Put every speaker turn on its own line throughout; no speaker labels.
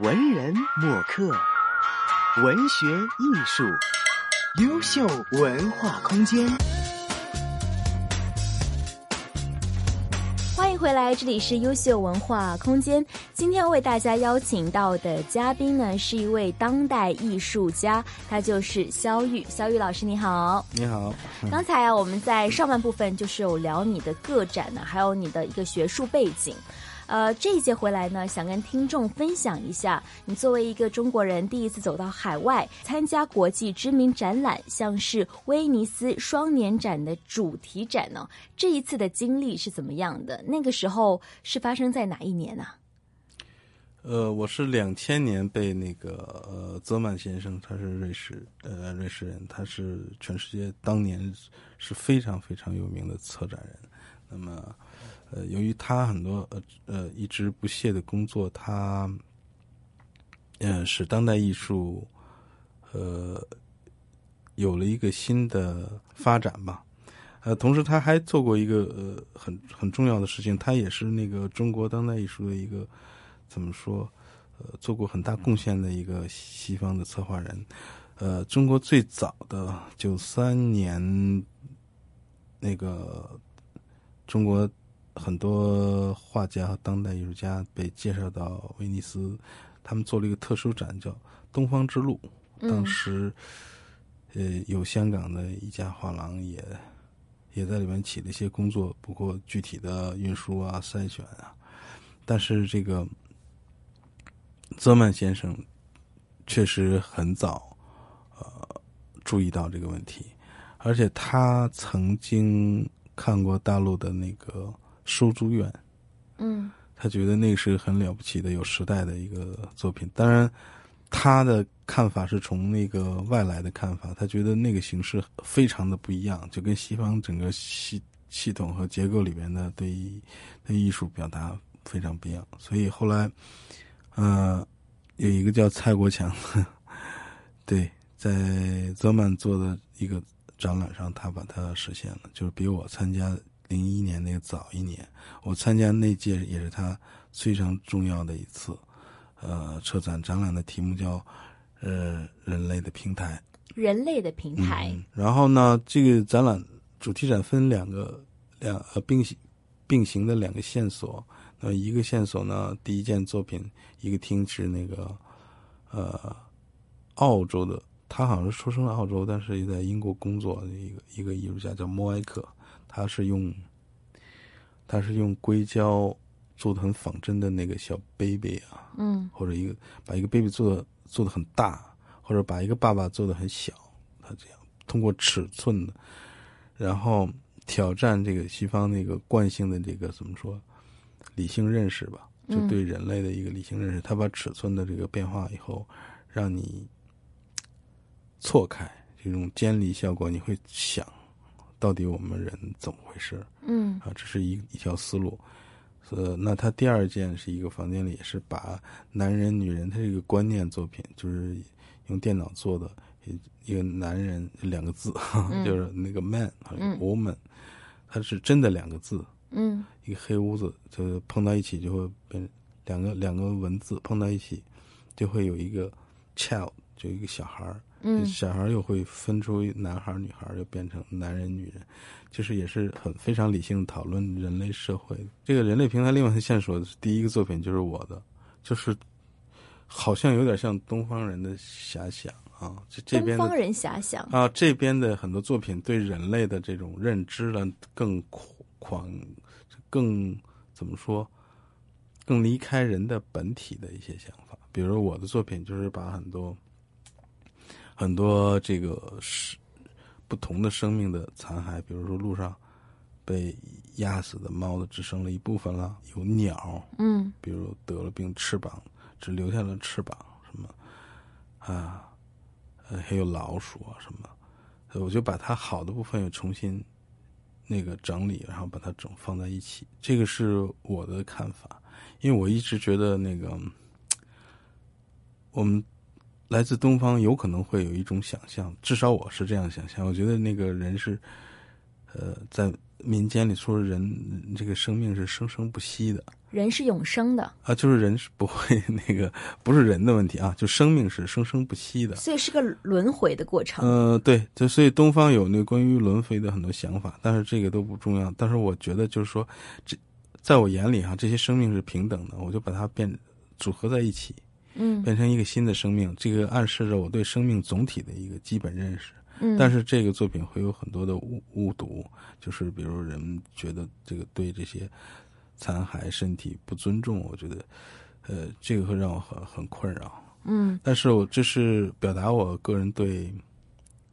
文人墨客，文学艺术，优秀文化空间。
欢迎回来，这里是优秀文化空间。今天为大家邀请到的嘉宾呢，是一位当代艺术家，他就是肖玉。肖玉老师，你好。
你好。
刚才啊，我们在上半部分就是有聊你的个展呢，还有你的一个学术背景。呃，这一节回来呢，想跟听众分享一下，你作为一个中国人，第一次走到海外参加国际知名展览，像是威尼斯双年展的主题展呢，这一次的经历是怎么样的？那个时候是发生在哪一年呢？
呃，我是两千年被那个呃泽曼先生，他是瑞士呃瑞士人，他是全世界当年是非常非常有名的策展人，那么。呃，由于他很多呃呃一直不懈的工作，他嗯使当代艺术呃有了一个新的发展吧。呃，同时他还做过一个呃很很重要的事情，他也是那个中国当代艺术的一个怎么说呃做过很大贡献的一个西方的策划人。呃，中国最早的九三年那个中国。很多画家和当代艺术家被介绍到威尼斯，他们做了一个特殊展，叫“东方之路”。当时，呃，有香港的一家画廊也也在里面起了一些工作，不过具体的运输啊、筛选啊，但是这个泽曼先生确实很早呃注意到这个问题，而且他曾经看过大陆的那个。收租院，
嗯，
他觉得那个是很了不起的、有时代的一个作品。当然，他的看法是从那个外来的看法，他觉得那个形式非常的不一样，就跟西方整个系系统和结构里边的对对艺术表达非常不一样。所以后来，呃，有一个叫蔡国强，对，在泽曼做的一个展览上，他把它实现了，就是比我参加。零一年那个早一年，我参加那届也是他非常重要的一次，呃，车展展览的题目叫“呃，人类的平台”。
人类的平台。
然后呢，这个展览主题展分两个两呃并行并行的两个线索。那一个线索呢，第一件作品一个厅是那个呃澳洲的，他好像是出生在澳洲，但是也在英国工作的一个一个艺术家叫莫埃克。他是用，他是用硅胶做的很仿真的那个小 baby
啊，嗯，
或者一个把一个 baby 做的做的很大，或者把一个爸爸做的很小，他这样通过尺寸的，然后挑战这个西方那个惯性的这个怎么说理性认识吧，就对人类的一个理性认识，他把尺寸的这个变化以后，让你错开这种尖离效果，你会想。到底我们人怎么回事？
嗯
啊，这是一一条思路。呃，那他第二件是一个房间里，是把男人、女人，他这个观念作品，就是用电脑做的一个男人两个字，就是那个 man 和 woman，它是真的两个字。
嗯，
一个黑屋子，就碰到一起就会变两个两个文字碰到一起，就会有一个 child，就一个小孩儿。
嗯，
小孩又会分出男孩女孩又变成男人、女人，就是也是很非常理性讨论人类社会。这个人类平台另外的线索，第一个作品就是我的，就是好像有点像东方人的遐想啊。这这边
东方人遐想
啊，这边的很多作品对人类的这种认知呢更狂，更怎么说，更离开人的本体的一些想法。比如我的作品就是把很多。很多这个是不同的生命的残骸，比如说路上被压死的猫的只剩了一部分了，有鸟，
嗯，
比如得了病，翅膀只留下了翅膀，什么啊，呃，还有老鼠啊什么，我就把它好的部分又重新那个整理，然后把它整放在一起，这个是我的看法，因为我一直觉得那个我们。来自东方有可能会有一种想象，至少我是这样想象。我觉得那个人是，呃，在民间里说人这个生命是生生不息的
人是永生的，
啊，就是人是不会那个 不是人的问题啊，就生命是生生不息的。
所以是个轮回的过程。
呃，对，就所以东方有那关于轮回的很多想法，但是这个都不重要。但是我觉得就是说，这在我眼里哈、这些生命是平等的，我就把它变组合在一起，
嗯
变成一个新的生命。这个暗示着我对生命总体的一个基本认识。
嗯，
但是这个作品会有很多的误误读，就是比如人们觉得这个对这些残骸身体不尊重，我觉得，呃，这个会让我很很困扰。
嗯
但是我这是表达我个人对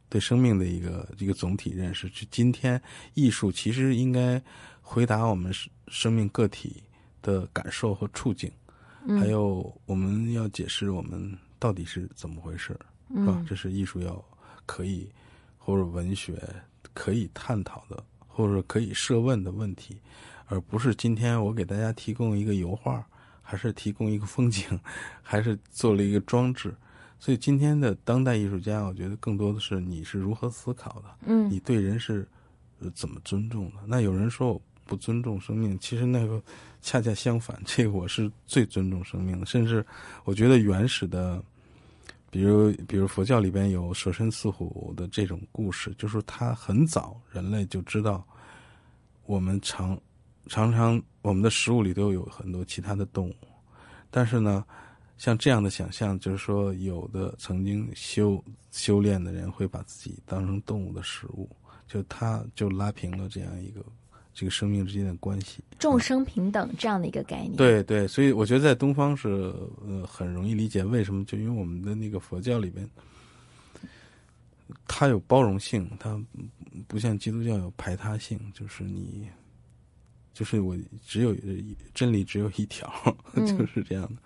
对生命的一个一个总体认识。就今天艺术其实应该回答我们生生命个体的感受和处境，
嗯
还有我们要解释我们到底是怎么回事，是吧
嗯？
这是艺术要可以或者文学可以探讨的，或者可以设问的问题，而不是今天我给大家提供一个油画，还是提供一个风景，还是做了一个装置。所以今天的当代艺术家，我觉得更多的是你是如何思考的，
嗯
你对人是呃怎么尊重的。那有人说我不尊重生命，其实那个恰恰相反，这个我是最尊重生命的，甚至我觉得原始的。比如，比如佛教里边有舍身饲虎的这种故事，就是他很早人类就知道，我们常常常我们的食物里都有很多其他的动物，但是呢，像这样的想象，就是说有的曾经修修炼的人会把自己当成动物的食物，就他就拉平了这样一个这个生命之间的关系。
众生平等这样的一个概念。，
对对，所以我觉得在东方是呃很容易理解为什么，就因为我们的那个佛教里边，它有包容性，它不像基督教有排他性，就是你，就是我只有真理只有一条，
嗯
就是这样的。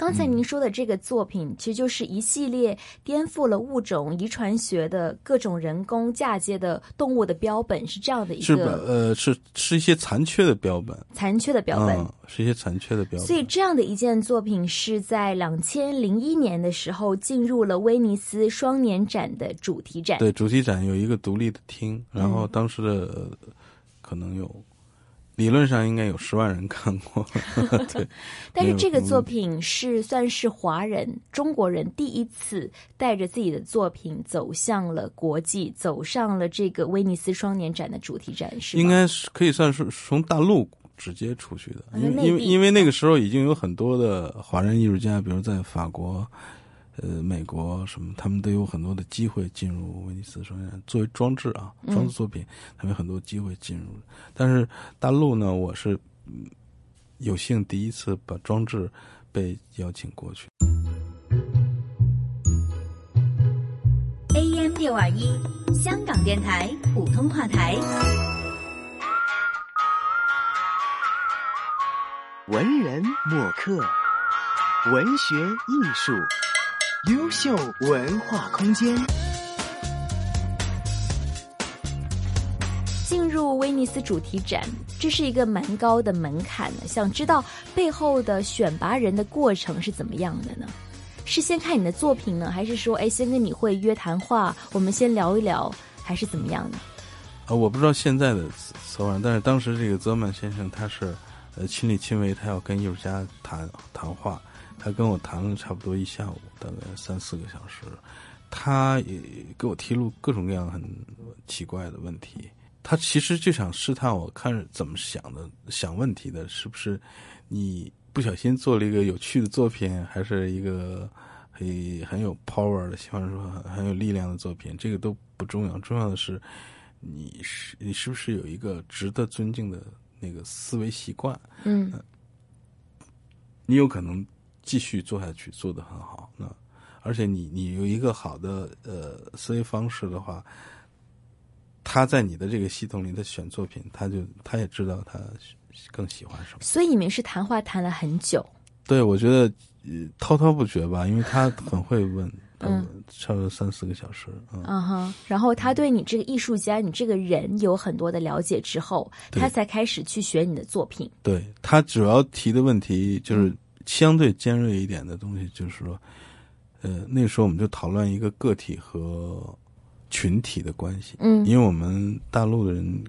刚才您说的这个作品，其实就是一系列颠覆了物种遗传学的各种人工嫁接的动物的标本，是这样的一？个
呃，是是一些残缺的标本，
残缺的标本。
嗯，是一些残缺的标本。
所以这样的一件作品是在两千零一年的时候进入了威尼斯双年展的主题展。
对，主题展有一个独立的厅，然后
嗯
当时的、呃可能有，理论上应该有十万人看过。对，
但是这个作品是算是华人中国人第一次带着自己的作品走向了国际，走上了这个威尼斯双年展的主题展，示？
应该是可以算是从大陆直接出去的，
啊
因为因为因为那个时候已经有很多的华人艺术家，比如在法国、呃美国什么，他们都有很多的机会进入威尼斯双年展作为装置啊，
嗯
装置作品，他们有很多机会进入。但是大陆呢，我是嗯有幸第一次把装置被邀请过去。
AM 六二一，香港电台普通话台。
文人墨客，文学艺术，优秀文化空间。
进入威尼斯主题展，这是一个蛮高的门槛的。想知道背后的选拔人的过程是怎么样的呢？是先看你的作品呢，还是说，哎，先跟你会约谈话，我们先聊一聊，还是怎么样呢？
啊，我不知道现在的策划，但是当时这个泽曼先生他是，呃，亲力亲为，他要跟艺术家谈谈话，他跟我谈了差不多一下午，大概三四个小时，他也给我提出各种各样很奇怪的问题，他其实就想试探我看怎么想的，想问题的是不是你不小心做了一个有趣的作品，还是一个很很有 power 的，希望说很很有力量的作品，这个都不重要，重要的是。你是你是不是有一个值得尊敬的那个思维习惯？
嗯
你有可能继续做下去，做得很好。那而且你你有一个好的呃思维方式的话，他在你的这个系统里，他选作品，他就他也知道他更喜欢什么。
所以你们是谈话谈了很久，
对，我觉得呃滔滔不绝吧，因为他很会问，
嗯，
差不多三四个小时，嗯。
嗯哼，然后他对你这个艺术家、你这个人有很多的了解之后，他才开始去选你的作品。
对他主要提的问题就是相对尖锐一点的东西，就是说，呃，那时候我们就讨论一个个体和群体的关系，
嗯
因为我们大陆的人，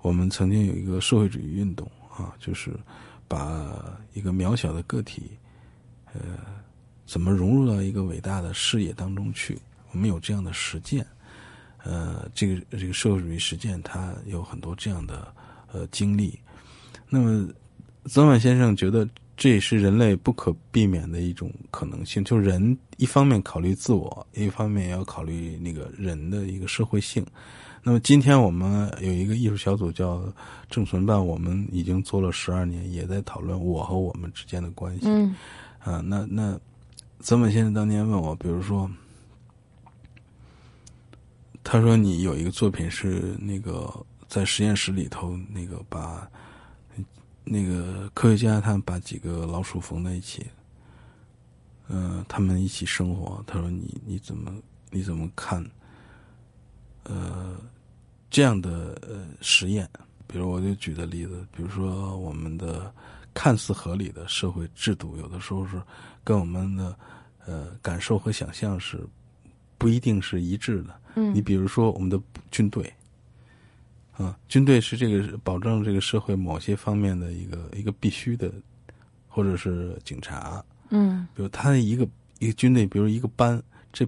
我们曾经有一个社会主义运动啊，就是把一个渺小的个体，呃，怎么融入到一个伟大的事业当中去？我们有这样的实践，呃，这个这个社会主义实践，它有很多这样的呃经历。那么，泽满先生觉得这也是人类不可避免的一种可能性，就人一方面考虑自我，一方面也要考虑那个人的一个社会性。那么今天我们有一个艺术小组叫正存办，我们已经做了十二年，也在讨论我和我们之间的关系。
嗯
啊，那那曾满先生当年问我，比如说，他说你有一个作品是那个在实验室里头那个把那个科学家他们把几个老鼠缝在一起，嗯、他们一起生活。他说你你怎么你怎么看？呃，这样的呃实验，比如我就举的例子，比如说我们的看似合理的社会制度，有的时候是跟我们的呃感受和想象是不一定是一致的。
嗯
你比如说我们的军队，啊，军队是这个保证这个社会某些方面的一个一个必须的，或者是警察，
嗯。
比如他的一个一个军队，比如一个班，这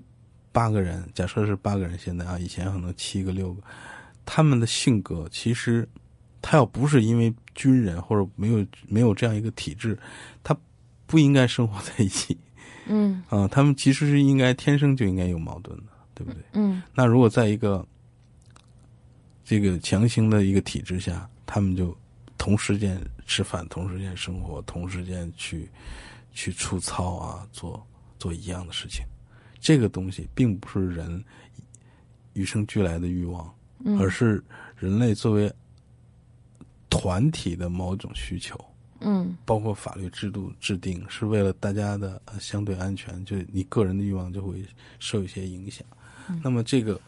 八个人，假设是八个人，现在啊，以前可能七个六个，他们的性格其实，他要不是因为军人或者没有没有这样一个体制，他不应该生活在一起。
嗯。
啊，他们其实是应该天生就应该有矛盾的，对不对？
嗯。
那如果在一个这个强行的一个体制下，他们就同时间吃饭，同时间生活，同时间去去出操啊，做做一样的事情，这个东西并不是人与生俱来的欲望，
嗯，
而是人类作为团体的某种需求。
嗯
包括法律制度制定是为了大家的呃相对安全，就你个人的欲望就会受一些影响。那么这个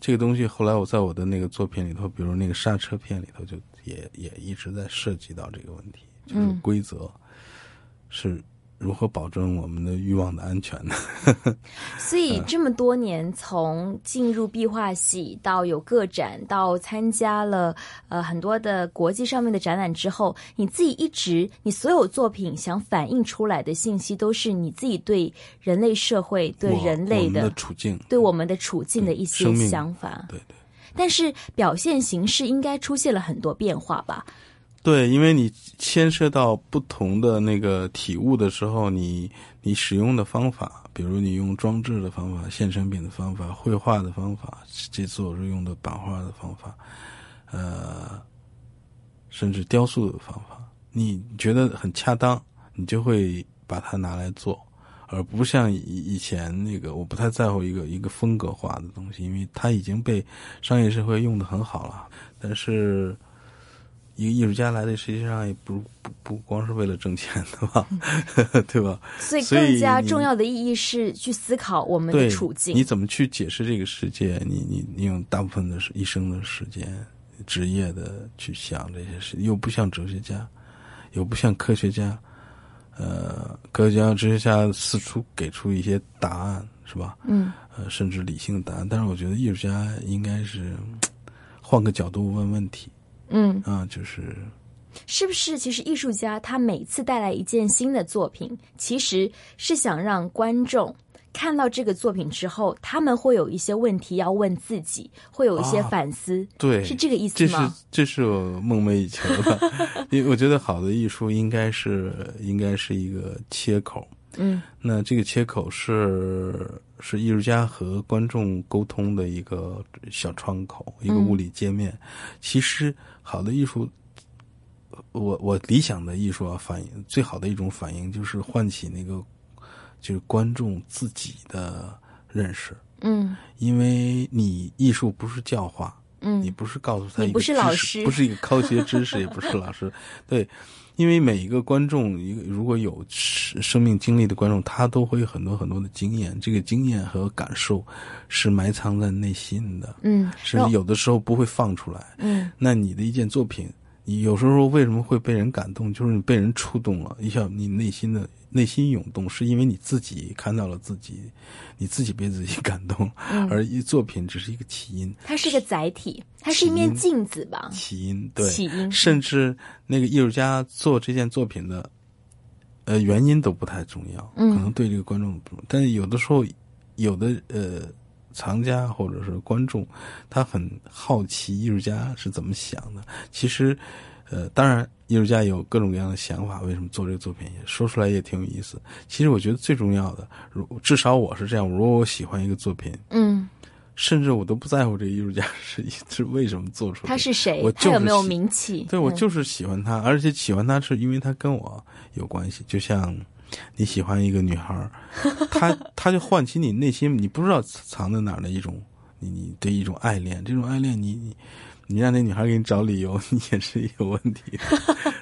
这个东西，后来我在我的那个作品里头，比如那个刹车片里头，就也也一直在涉及到这个问题，就是
嗯。
规则是如何保证我们的欲望的安全呢。
所以这么多年，从进入壁画系到有个展，到参加了呃很多的国际上面的展览之后，你自己一直你所有作品想反映出来的信息，都是你自己对人类社会、对人类
的处境，
对我们的处境的一些想法。
对对。
但是表现形式应该出现了很多变化吧？
对，因为你牵涉到不同的那个体悟的时候，你你使用的方法，比如你用装置的方法、现成品的方法、绘画的方法，这次我是用的版画的方法，呃，甚至雕塑的方法，你觉得很恰当，你就会把它拿来做，而不像以以前那个，我不太在乎一个一个风格化的东西，因为它已经被商业社会用的很好了，但是。一个艺术家来的实际上也不不不光是为了挣钱的吧，对吧？
所以更加重要的意义是去思考我们的处境。
你怎么去解释这个世界？你你你用大部分的时一生的时间、职业的去想这些事，又不像哲学家，又不像科学家。呃，科学家、哲学家四处给出一些答案，是吧？
嗯
呃，甚至理性的答案。但是我觉得艺术家应该是 换个角度问问题
嗯，
啊，就是
是不是？其实艺术家他每次带来一件新的作品，其实是想让观众看到这个作品之后，他们会有一些问题要问自己，会有一些
啊
反思，
对，
是这个意思吗
这是？这是我梦寐以求的，因为我觉得好的艺术应该是应该是一个切口。
嗯。
那这个切口是是艺术家和观众沟通的一个小窗口，一个
嗯
物理界面。其实好的艺术，我我理想的艺术啊，反映最好的一种反应就是唤起那个就是观众自己的认识，
嗯。
因为你艺术不是教化，你
嗯
不是告诉他一个
你不是
知识
老师
不是一个科学知识，也不是老师，对，因为每一个观众，一个如果有生生命经历的观众，他都会有很多很多的经验，这个经验和感受是埋藏在内心的，
嗯，然后
甚至有的时候不会放出来。
嗯
那你的一件作品，你有时候为什么会被人感动？就是你被人触动了一下，你内心的内心涌动，是因为你自己看到了自己，你自己被自己感动，而一作品只是一个起因。
它是个载体，它是一面镜子吧？
起因对，
起因
甚至那个艺术家做这件作品的，呃，原因都不太重要，
嗯
可能对这个观众不，但是有的时候，有的呃。藏家或者是观众，他很好奇艺术家是怎么想的。其实，呃，当然，艺术家有各种各样的想法，为什么做这个作品，也说出来也挺有意思。其实，我觉得最重要的，如至少我是这样，如果我喜欢一个作品，
嗯，
甚至我都不在乎这个艺术家 是是为什么做出来，
他是谁
我，
他有没有名气？嗯
对我就是喜欢他，而且喜欢他是因为他跟我有关系，就像你喜欢一个女孩儿，她她就唤起你内心你不知道藏在哪儿的一种你你的一种爱恋，这种爱恋你你你让那女孩给你找理由，你也是有问题的，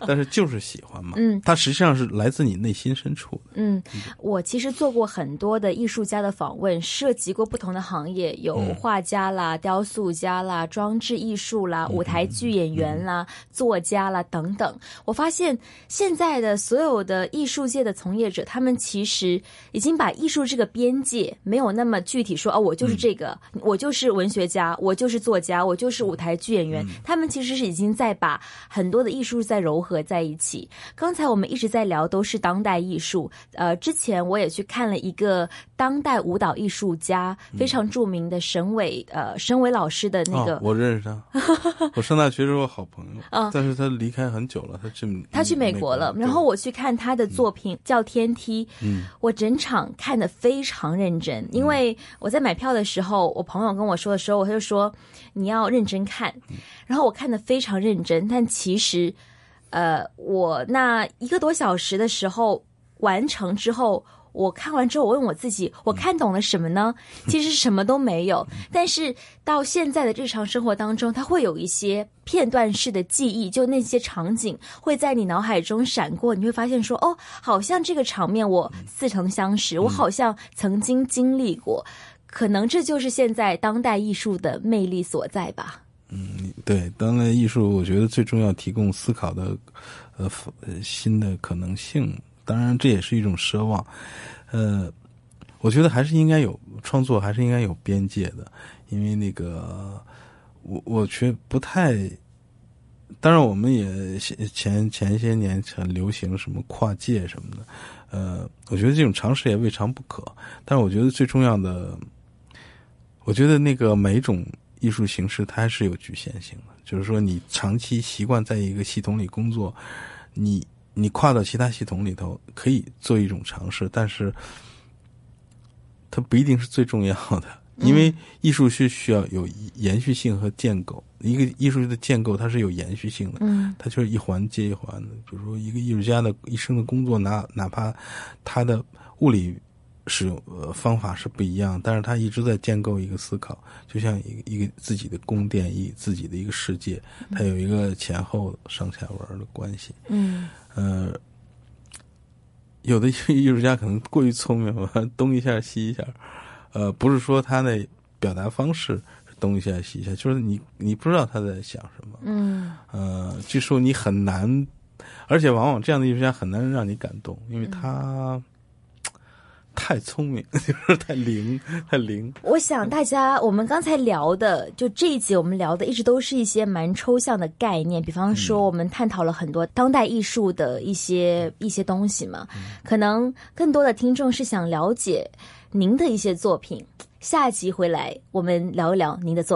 但是就是喜欢嘛，
嗯
它实际上是来自你内心深处的，
嗯，我其实做过很多的艺术家的访问，涉及过不同的行业，有
嗯
画家啦、雕塑家啦、装置艺术啦、舞台剧演员啦、作家啦等等。我发现现在的所有的艺术界的从业者，他们其实已经把艺术这个边界没有那么具体说，哦，我就是这个，我就是文学家，我就是作家，我就是舞台剧演员。他们其实是已经在把很多的艺术在糅合在一起。刚才我们一直在聊都是当代艺术，呃，之前我也去看了一个当代舞蹈艺术家，非常著名的沈伟，呃，沈伟老师的那个
哦，我认识他，我上大学时候好朋友，
嗯
但是他离开很久了，他去
他去美国了，然后我去看他的作品叫《天梯》，
嗯。
我整场看的非常认真，因为我在买票的时候，我朋友跟我说的时候，他就说你要认真看，然后我看的非常认真，但其实，呃，我那一个多小时的时候完成之后。我看完之后，我问我自己，我看懂了什么呢？其实什么都没有。但是到现在的日常生活当中，它会有一些片段式的记忆，就那些场景会在你脑海中闪过，你会发现说，哦，好像这个场面我似曾相识，我好像曾经经历过。可能这就是现在当代艺术的魅力所在吧。
嗯对当代艺术，我觉得最重要提供思考的，呃，新的可能性。当然，这也是一种奢望。呃，我觉得还是应该有创作，还是应该有边界的，因为那个我我觉不太。当然，我们也前前些年很流行什么跨界什么的，呃，我觉得这种尝试也未尝不可。但是，我觉得最重要的，我觉得那个每一种艺术形式它还是有局限性的，就是说你长期习惯在一个系统里工作，你你跨到其他系统里头可以做一种尝试，但是它不一定是最重要的，因为艺术是需要有延续性和建构。一个艺术的建构它是有延续性的，
嗯
它就是一环接一环的。比如说一个艺术家的一生的工作，哪哪怕他的物理使用呃方法是不一样，但是他一直在建构一个思考，就像一个一个自己的宫殿，一自己的一个世界，它有一个前后上下文的关系。
嗯
呃，有的艺术家可能过于聪明了，东一下西一下，呃，不是说他的表达方式是东一下西一下，就是你你不知道他在想什么，
嗯
呃，据说你很难，而且往往这样的艺术家很难让你感动，因为他。太聪明，就是太灵，太灵。
我想大家，我们刚才聊的，就这一集我们聊的，一直都是一些蛮抽象的概念。比方说，我们探讨了很多当代艺术的一些一些东西嘛。可能更多的听众是想了解您的一些作品。下集回来，我们聊一聊您的作。